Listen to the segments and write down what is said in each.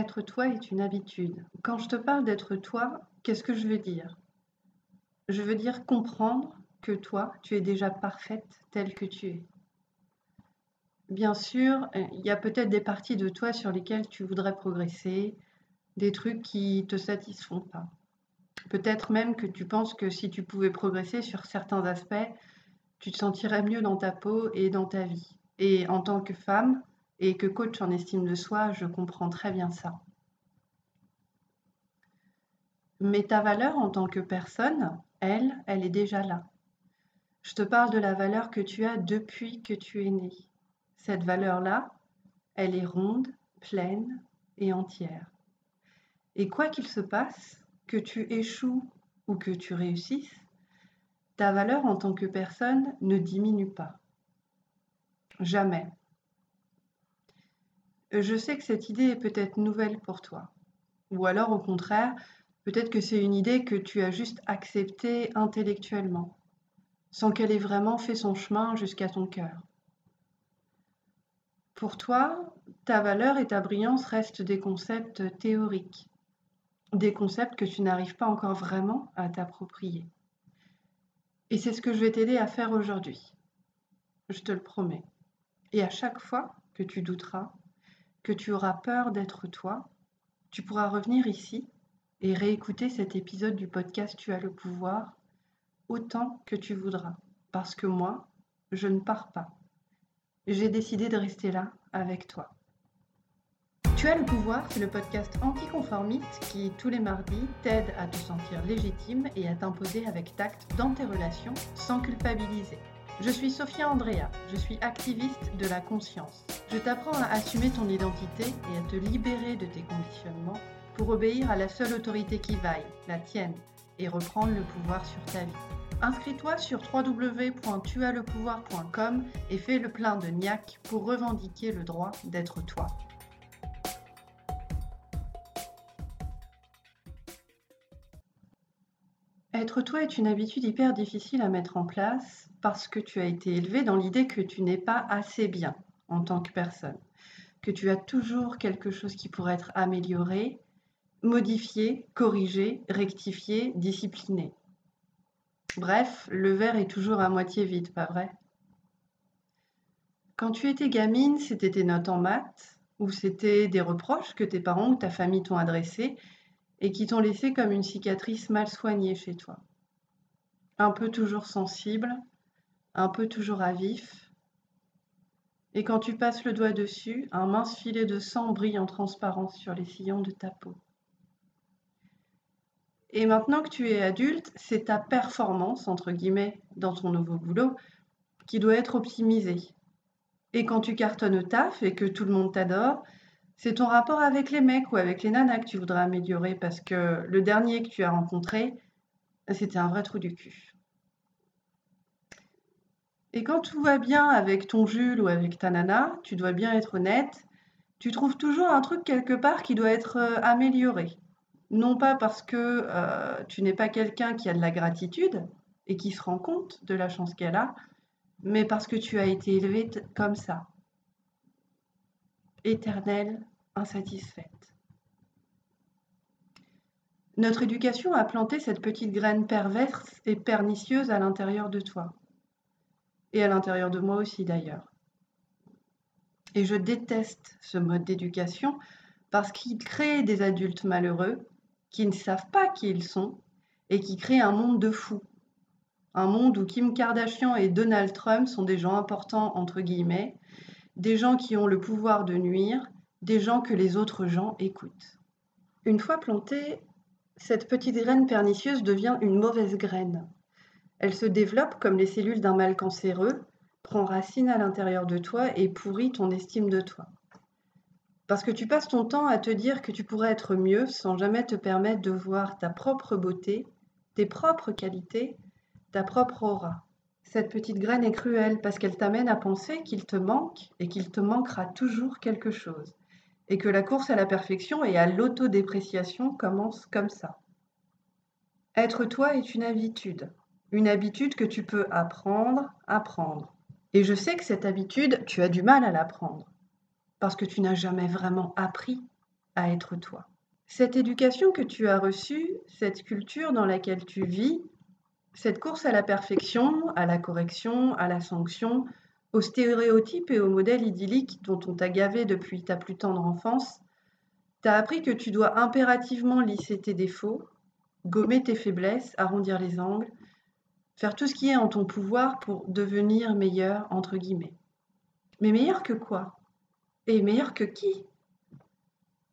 Être toi est une habitude. Quand je te parle d'être toi, qu'est-ce que je veux dire? Je veux dire comprendre que toi, tu es déjà parfaite telle que tu es. Bien sûr, il y a peut-être des parties de toi sur lesquelles tu voudrais progresser, des trucs qui ne te satisfont pas. Peut-être même que tu penses que si tu pouvais progresser sur certains aspects, tu te sentirais mieux dans ta peau et dans ta vie. Et en tant que femme et que coach en estime de soi, je comprends très bien ça. Mais ta valeur en tant que personne, elle, elle est déjà là. Je te parle de la valeur que tu as depuis que tu es né. Cette valeur-là, elle est ronde, pleine et entière. Et quoi qu'il se passe, que tu échoues ou que tu réussisses, ta valeur en tant que personne ne diminue pas. Jamais. Je sais que cette idée est peut-être nouvelle pour toi. Ou alors au contraire, peut-être que c'est une idée que tu as juste acceptée intellectuellement, sans qu'elle ait vraiment fait son chemin jusqu'à ton cœur. Pour toi, ta valeur et ta brillance restent des concepts théoriques, des concepts que tu n'arrives pas encore vraiment à t'approprier. Et c'est ce que je vais t'aider à faire aujourd'hui. Je te le promets. Et à chaque fois que tu douteras, que tu auras peur d'être toi, tu pourras revenir ici et réécouter cet épisode du podcast Tu as le pouvoir autant que tu voudras. Parce que moi, je ne pars pas. J'ai décidé de rester là avec toi. Tu as le pouvoir, c'est le podcast anticonformiste qui, tous les mardis, t'aide à te sentir légitime et à t'imposer avec tact dans tes relations sans culpabiliser. Je suis Sophia Andrea, je suis activiste de la conscience. Je t'apprends à assumer ton identité et à te libérer de tes conditionnements pour obéir à la seule autorité qui vaille, la tienne, et reprendre le pouvoir sur ta vie. Inscris-toi sur www.tuaslepouvoir.com et fais le plein de niac pour revendiquer le droit d'être toi. Être toi est une habitude hyper difficile à mettre en place parce que tu as été élevé dans l'idée que tu n'es pas assez bien en tant que personne, que tu as toujours quelque chose qui pourrait être amélioré, modifié, corrigé, rectifié, discipliné. Bref, le verre est toujours à moitié vide, pas vrai? Quand tu étais gamine, c'était tes notes en maths ou c'était des reproches que tes parents ou ta famille t'ont adressés et qui t'ont laissé comme une cicatrice mal soignée chez toi. Un peu toujours sensible, un peu toujours à vif. Et quand tu passes le doigt dessus, un mince filet de sang brille en transparence sur les sillons de ta peau. Et maintenant que tu es adulte, c'est ta performance, entre guillemets, dans ton nouveau boulot, qui doit être optimisée. Et quand tu cartonnes au taf et que tout le monde t'adore, c'est ton rapport avec les mecs ou avec les nanas que tu voudrais améliorer parce que le dernier que tu as rencontré, c'était un vrai trou du cul. Et quand tout va bien avec ton Jules ou avec ta nana, tu dois bien être honnête, tu trouves toujours un truc quelque part qui doit être euh, amélioré. Non pas parce que euh, tu n'es pas quelqu'un qui a de la gratitude et qui se rend compte de la chance qu'elle a, mais parce que tu as été élevé comme ça. Éternelle insatisfaite. Notre éducation a planté cette petite graine perverse et pernicieuse à l'intérieur de toi. Et à l'intérieur de moi aussi d'ailleurs. Et je déteste ce mode d'éducation parce qu'il crée des adultes malheureux qui ne savent pas qui ils sont et qui créent un monde de fous. Un monde où Kim Kardashian et Donald Trump sont des gens importants, entre guillemets, des gens qui ont le pouvoir de nuire des gens que les autres gens écoutent. Une fois plantée, cette petite graine pernicieuse devient une mauvaise graine. Elle se développe comme les cellules d'un mal cancéreux, prend racine à l'intérieur de toi et pourrit ton estime de toi. Parce que tu passes ton temps à te dire que tu pourrais être mieux sans jamais te permettre de voir ta propre beauté, tes propres qualités, ta propre aura. Cette petite graine est cruelle parce qu'elle t'amène à penser qu'il te manque et qu'il te manquera toujours quelque chose et que la course à la perfection et à l'autodépréciation commence comme ça. Être toi est une habitude, une habitude que tu peux apprendre, apprendre. Et je sais que cette habitude, tu as du mal à l'apprendre, parce que tu n'as jamais vraiment appris à être toi. Cette éducation que tu as reçue, cette culture dans laquelle tu vis, cette course à la perfection, à la correction, à la sanction, aux stéréotypes et aux modèles idylliques dont on t'a gavé depuis ta plus tendre enfance, t'as appris que tu dois impérativement lisser tes défauts, gommer tes faiblesses, arrondir les angles, faire tout ce qui est en ton pouvoir pour devenir meilleur, entre guillemets. Mais meilleur que quoi? Et meilleur que qui?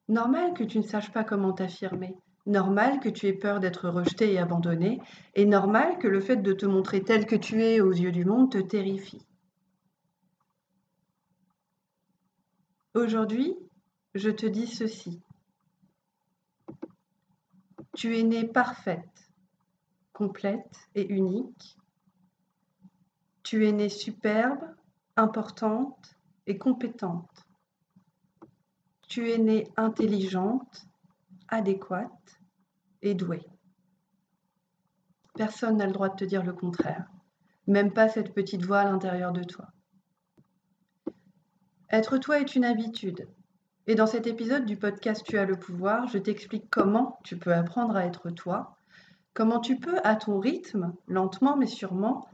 Normal que tu ne saches pas comment t'affirmer. Normal que tu aies peur d'être rejeté et abandonné. Et normal que le fait de te montrer tel que tu es aux yeux du monde te terrifie. Aujourd'hui, je te dis ceci. Tu es née parfaite, complète et unique. Tu es née superbe, importante et compétente. Tu es née intelligente, adéquate et douée. Personne n'a le droit de te dire le contraire, même pas cette petite voix à l'intérieur de toi. Être toi est une habitude. Et dans cet épisode du podcast Tu as le pouvoir, je t'explique comment tu peux apprendre à être toi, comment tu peux, à ton rythme, lentement mais sûrement,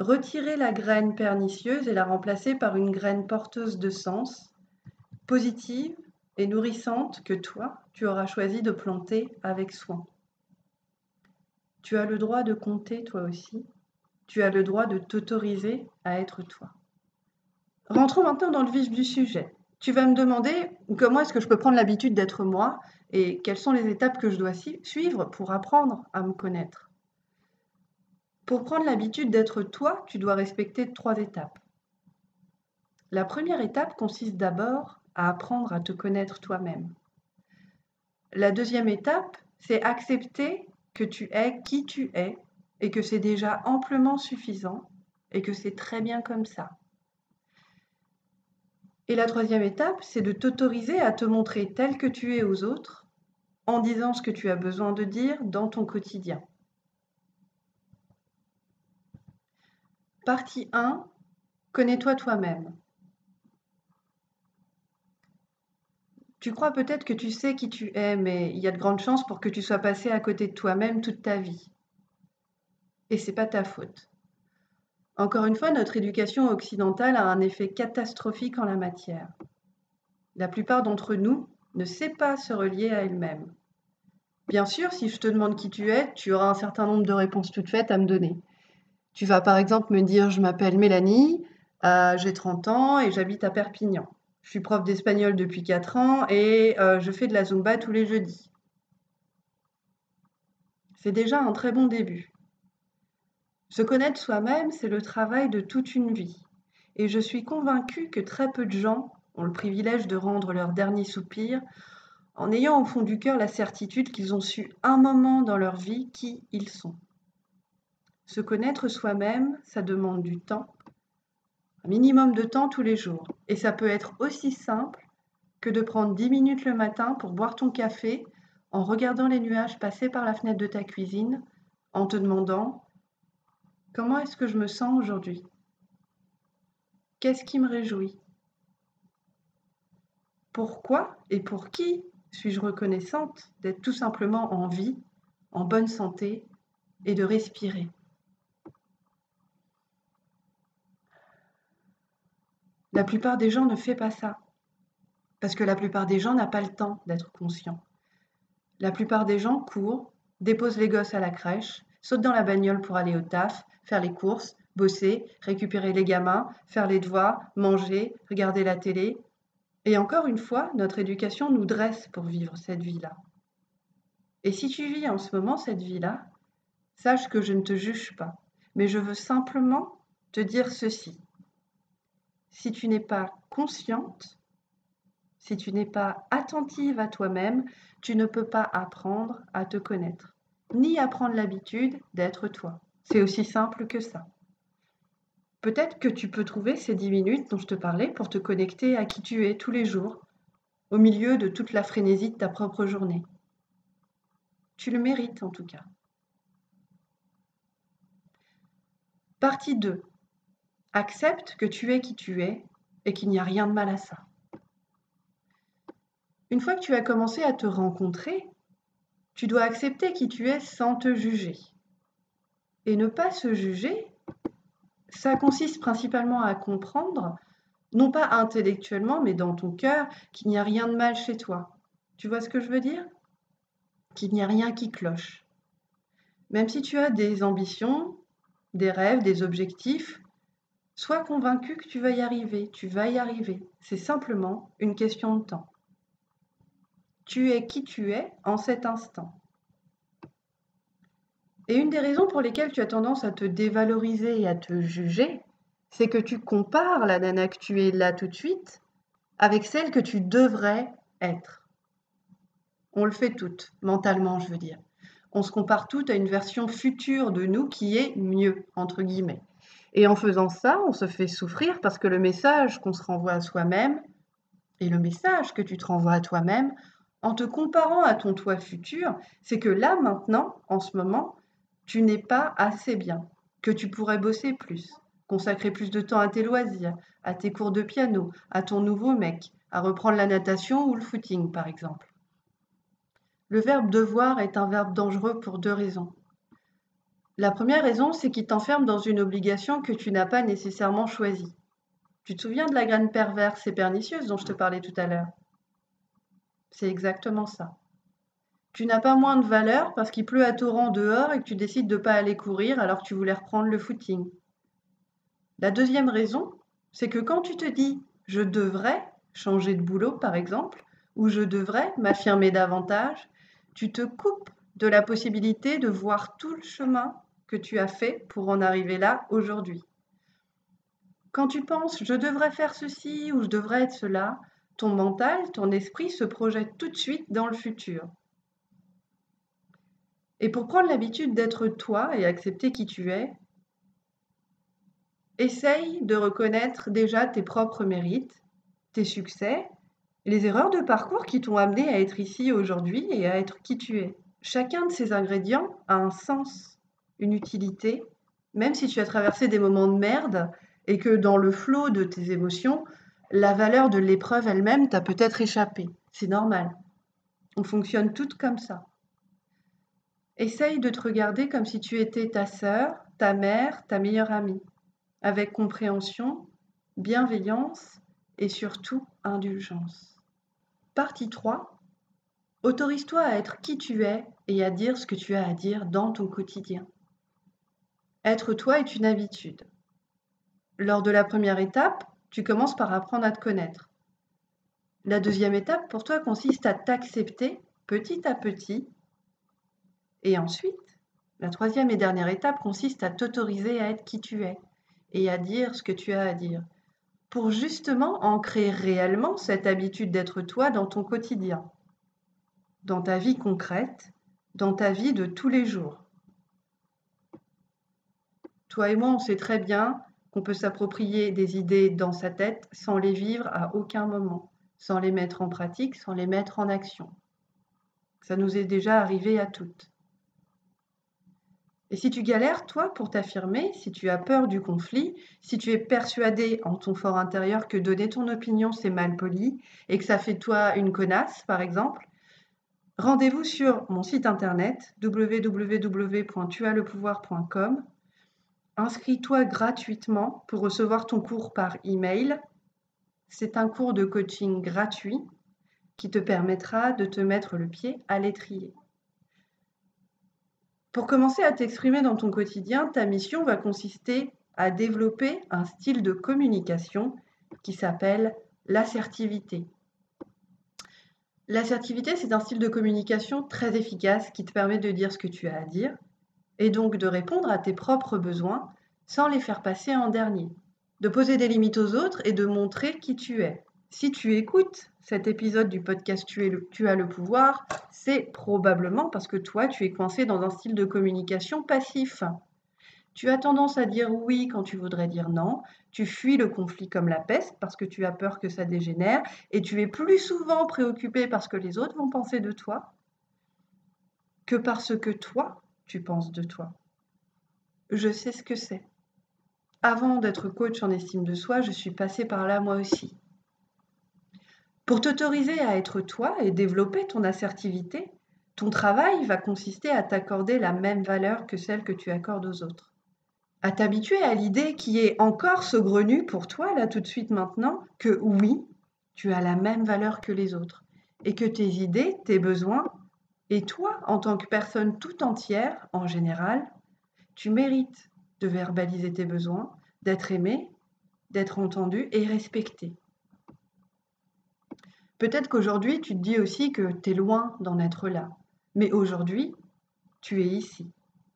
retirer la graine pernicieuse et la remplacer par une graine porteuse de sens, positive et nourrissante que toi, tu auras choisi de planter avec soin. Tu as le droit de compter toi aussi. Tu as le droit de t'autoriser à être toi. Rentrons maintenant dans le vif du sujet. Tu vas me demander comment est-ce que je peux prendre l'habitude d'être moi et quelles sont les étapes que je dois suivre pour apprendre à me connaître. Pour prendre l'habitude d'être toi, tu dois respecter trois étapes. La première étape consiste d'abord à apprendre à te connaître toi-même. La deuxième étape, c'est accepter que tu es qui tu es et que c'est déjà amplement suffisant et que c'est très bien comme ça. Et la troisième étape, c'est de t'autoriser à te montrer tel que tu es aux autres, en disant ce que tu as besoin de dire dans ton quotidien. Partie 1. Connais-toi toi-même. Tu crois peut-être que tu sais qui tu es, mais il y a de grandes chances pour que tu sois passé à côté de toi-même toute ta vie. Et c'est pas ta faute. Encore une fois, notre éducation occidentale a un effet catastrophique en la matière. La plupart d'entre nous ne sait pas se relier à elle-même. Bien sûr, si je te demande qui tu es, tu auras un certain nombre de réponses toutes faites à me donner. Tu vas par exemple me dire je m'appelle Mélanie, euh, j'ai 30 ans et j'habite à Perpignan. Je suis prof d'espagnol depuis 4 ans et euh, je fais de la zumba tous les jeudis. C'est déjà un très bon début. Se connaître soi-même, c'est le travail de toute une vie. Et je suis convaincue que très peu de gens ont le privilège de rendre leur dernier soupir en ayant au fond du cœur la certitude qu'ils ont su un moment dans leur vie qui ils sont. Se connaître soi-même, ça demande du temps, un minimum de temps tous les jours. Et ça peut être aussi simple que de prendre 10 minutes le matin pour boire ton café en regardant les nuages passer par la fenêtre de ta cuisine, en te demandant Comment est-ce que je me sens aujourd'hui? Qu'est-ce qui me réjouit? Pourquoi et pour qui suis-je reconnaissante d'être tout simplement en vie, en bonne santé et de respirer? La plupart des gens ne font pas ça, parce que la plupart des gens n'ont pas le temps d'être conscients. La plupart des gens courent, déposent les gosses à la crèche, sautent dans la bagnole pour aller au taf, faire les courses, bosser, récupérer les gamins, faire les devoirs, manger, regarder la télé. Et encore une fois, notre éducation nous dresse pour vivre cette vie-là. Et si tu vis en ce moment cette vie-là, sache que je ne te juge pas, mais je veux simplement te dire ceci. Si tu n'es pas consciente, si tu n'es pas attentive à toi-même, tu ne peux pas apprendre à te connaître, ni apprendre l'habitude d'être toi. C'est aussi simple que ça. Peut-être que tu peux trouver ces dix minutes dont je te parlais pour te connecter à qui tu es tous les jours, au milieu de toute la frénésie de ta propre journée. Tu le mérites en tout cas. Partie 2. Accepte que tu es qui tu es et qu'il n'y a rien de mal à ça. Une fois que tu as commencé à te rencontrer, tu dois accepter qui tu es sans te juger. Et ne pas se juger, ça consiste principalement à comprendre, non pas intellectuellement, mais dans ton cœur, qu'il n'y a rien de mal chez toi. Tu vois ce que je veux dire? Qu'il n'y a rien qui cloche. Même si tu as des ambitions, des rêves, des objectifs, sois convaincu que tu vas y arriver, tu vas y arriver. C'est simplement une question de temps. Tu es qui tu es en cet instant. Et une des raisons pour lesquelles tu as tendance à te dévaloriser et à te juger, c'est que tu compares la nana que tu es là tout de suite avec celle que tu devrais être. On le fait toutes, mentalement, je veux dire. On se compare toutes à une version future de nous qui est mieux, entre guillemets. Et en faisant ça, on se fait souffrir parce que le message qu'on se renvoie à soi-même et le message que tu te renvoies à toi-même en te comparant à ton toi futur, c'est que là maintenant, en ce moment, tu n'es pas assez bien, que tu pourrais bosser plus, consacrer plus de temps à tes loisirs, à tes cours de piano, à ton nouveau mec, à reprendre la natation ou le footing par exemple. Le verbe devoir est un verbe dangereux pour deux raisons. La première raison, c'est qu'il t'enferme dans une obligation que tu n'as pas nécessairement choisie. Tu te souviens de la graine perverse et pernicieuse dont je te parlais tout à l'heure? C'est exactement ça. Tu n'as pas moins de valeur parce qu'il pleut à torrent dehors et que tu décides de ne pas aller courir alors que tu voulais reprendre le footing. La deuxième raison, c'est que quand tu te dis je devrais changer de boulot par exemple, ou je devrais m'affirmer davantage, tu te coupes de la possibilité de voir tout le chemin que tu as fait pour en arriver là aujourd'hui. Quand tu penses je devrais faire ceci ou je devrais être cela, ton mental, ton esprit se projette tout de suite dans le futur. Et pour prendre l'habitude d'être toi et accepter qui tu es, essaye de reconnaître déjà tes propres mérites, tes succès, les erreurs de parcours qui t'ont amené à être ici aujourd'hui et à être qui tu es. Chacun de ces ingrédients a un sens, une utilité, même si tu as traversé des moments de merde et que dans le flot de tes émotions, la valeur de l'épreuve elle-même t'a peut-être échappé. C'est normal. On fonctionne toutes comme ça. Essaye de te regarder comme si tu étais ta sœur, ta mère, ta meilleure amie, avec compréhension, bienveillance et surtout indulgence. Partie 3. Autorise-toi à être qui tu es et à dire ce que tu as à dire dans ton quotidien. Être toi est une habitude. Lors de la première étape, tu commences par apprendre à te connaître. La deuxième étape pour toi consiste à t'accepter petit à petit. Et ensuite, la troisième et dernière étape consiste à t'autoriser à être qui tu es et à dire ce que tu as à dire pour justement ancrer réellement cette habitude d'être toi dans ton quotidien, dans ta vie concrète, dans ta vie de tous les jours. Toi et moi, on sait très bien qu'on peut s'approprier des idées dans sa tête sans les vivre à aucun moment, sans les mettre en pratique, sans les mettre en action. Ça nous est déjà arrivé à toutes. Et si tu galères, toi, pour t'affirmer, si tu as peur du conflit, si tu es persuadé en ton fort intérieur que donner ton opinion, c'est mal poli et que ça fait toi une connasse, par exemple, rendez-vous sur mon site internet www.tuaslepouvoir.com Inscris-toi gratuitement pour recevoir ton cours par email. C'est un cours de coaching gratuit qui te permettra de te mettre le pied à l'étrier. Pour commencer à t'exprimer dans ton quotidien, ta mission va consister à développer un style de communication qui s'appelle l'assertivité. L'assertivité, c'est un style de communication très efficace qui te permet de dire ce que tu as à dire, et donc de répondre à tes propres besoins sans les faire passer en dernier, de poser des limites aux autres et de montrer qui tu es. Si tu écoutes cet épisode du podcast tu, tu as le pouvoir, c'est probablement parce que toi, tu es coincé dans un style de communication passif. Tu as tendance à dire oui quand tu voudrais dire non, tu fuis le conflit comme la peste parce que tu as peur que ça dégénère et tu es plus souvent préoccupé parce que les autres vont penser de toi que parce que toi, tu penses de toi. Je sais ce que c'est. Avant d'être coach en estime de soi, je suis passée par là moi aussi. Pour t'autoriser à être toi et développer ton assertivité, ton travail va consister à t'accorder la même valeur que celle que tu accordes aux autres. À t'habituer à l'idée qui est encore saugrenue pour toi, là tout de suite maintenant, que oui, tu as la même valeur que les autres et que tes idées, tes besoins, et toi, en tant que personne tout entière, en général, tu mérites de verbaliser tes besoins, d'être aimé, d'être entendu et respecté. Peut-être qu'aujourd'hui, tu te dis aussi que tu es loin d'en être là. Mais aujourd'hui, tu es ici.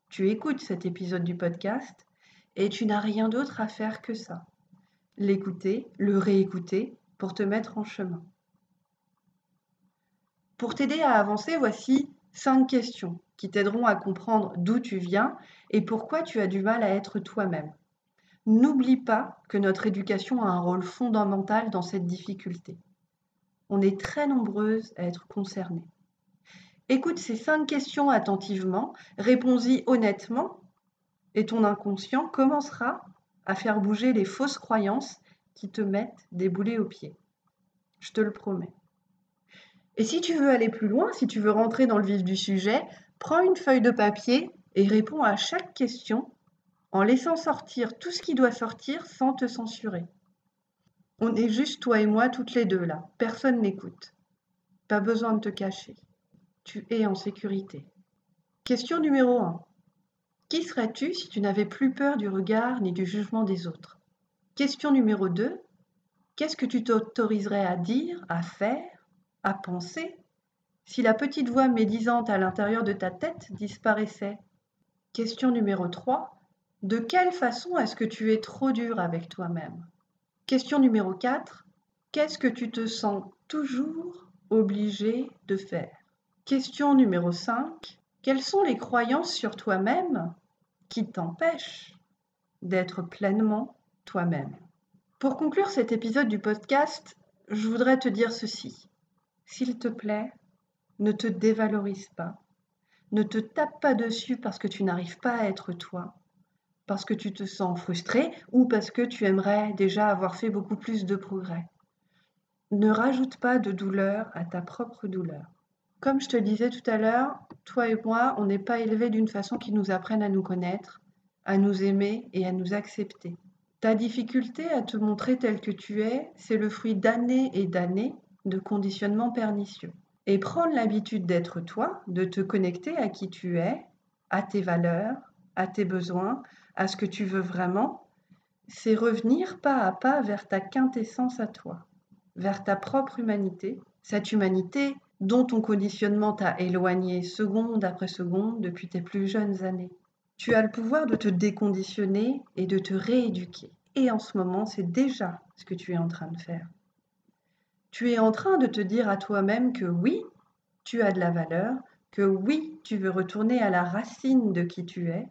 Tu écoutes cet épisode du podcast et tu n'as rien d'autre à faire que ça. L'écouter, le réécouter pour te mettre en chemin. Pour t'aider à avancer, voici cinq questions qui t'aideront à comprendre d'où tu viens et pourquoi tu as du mal à être toi-même. N'oublie pas que notre éducation a un rôle fondamental dans cette difficulté. On est très nombreuses à être concernées. Écoute ces cinq questions attentivement, réponds-y honnêtement, et ton inconscient commencera à faire bouger les fausses croyances qui te mettent des boulets aux pieds. Je te le promets. Et si tu veux aller plus loin, si tu veux rentrer dans le vif du sujet, prends une feuille de papier et réponds à chaque question en laissant sortir tout ce qui doit sortir sans te censurer. On est juste toi et moi toutes les deux là. Personne n'écoute. Pas besoin de te cacher. Tu es en sécurité. Question numéro 1. Qui serais-tu si tu n'avais plus peur du regard ni du jugement des autres? Question numéro 2. Qu'est-ce que tu t'autoriserais à dire, à faire, à penser si la petite voix médisante à l'intérieur de ta tête disparaissait Question numéro 3. De quelle façon est-ce que tu es trop dur avec toi-même? Question numéro 4. Qu'est-ce que tu te sens toujours obligé de faire? Question numéro 5. Quelles sont les croyances sur toi-même qui t'empêchent d'être pleinement toi-même? Pour conclure cet épisode du podcast, je voudrais te dire ceci. S'il te plaît, ne te dévalorise pas. Ne te tape pas dessus parce que tu n'arrives pas à être toi parce que tu te sens frustré ou parce que tu aimerais déjà avoir fait beaucoup plus de progrès. Ne rajoute pas de douleur à ta propre douleur. Comme je te disais tout à l'heure, toi et moi, on n'est pas élevés d'une façon qui nous apprenne à nous connaître, à nous aimer et à nous accepter. Ta difficulté à te montrer tel que tu es, c'est le fruit d'années et d'années de conditionnement pernicieux. Et prendre l'habitude d'être toi, de te connecter à qui tu es, à tes valeurs, à tes besoins, à ce que tu veux vraiment, c'est revenir pas à pas vers ta quintessence à toi, vers ta propre humanité, cette humanité dont ton conditionnement t'a éloigné seconde après seconde depuis tes plus jeunes années. Tu as le pouvoir de te déconditionner et de te rééduquer. Et en ce moment, c'est déjà ce que tu es en train de faire. Tu es en train de te dire à toi-même que oui, tu as de la valeur, que oui, tu veux retourner à la racine de qui tu es,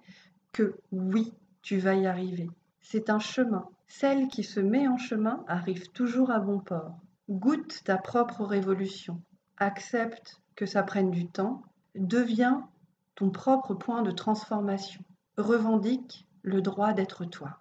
que oui, tu vas y arriver. C'est un chemin. Celle qui se met en chemin arrive toujours à bon port. Goûte ta propre révolution. Accepte que ça prenne du temps. Deviens ton propre point de transformation. Revendique le droit d'être toi.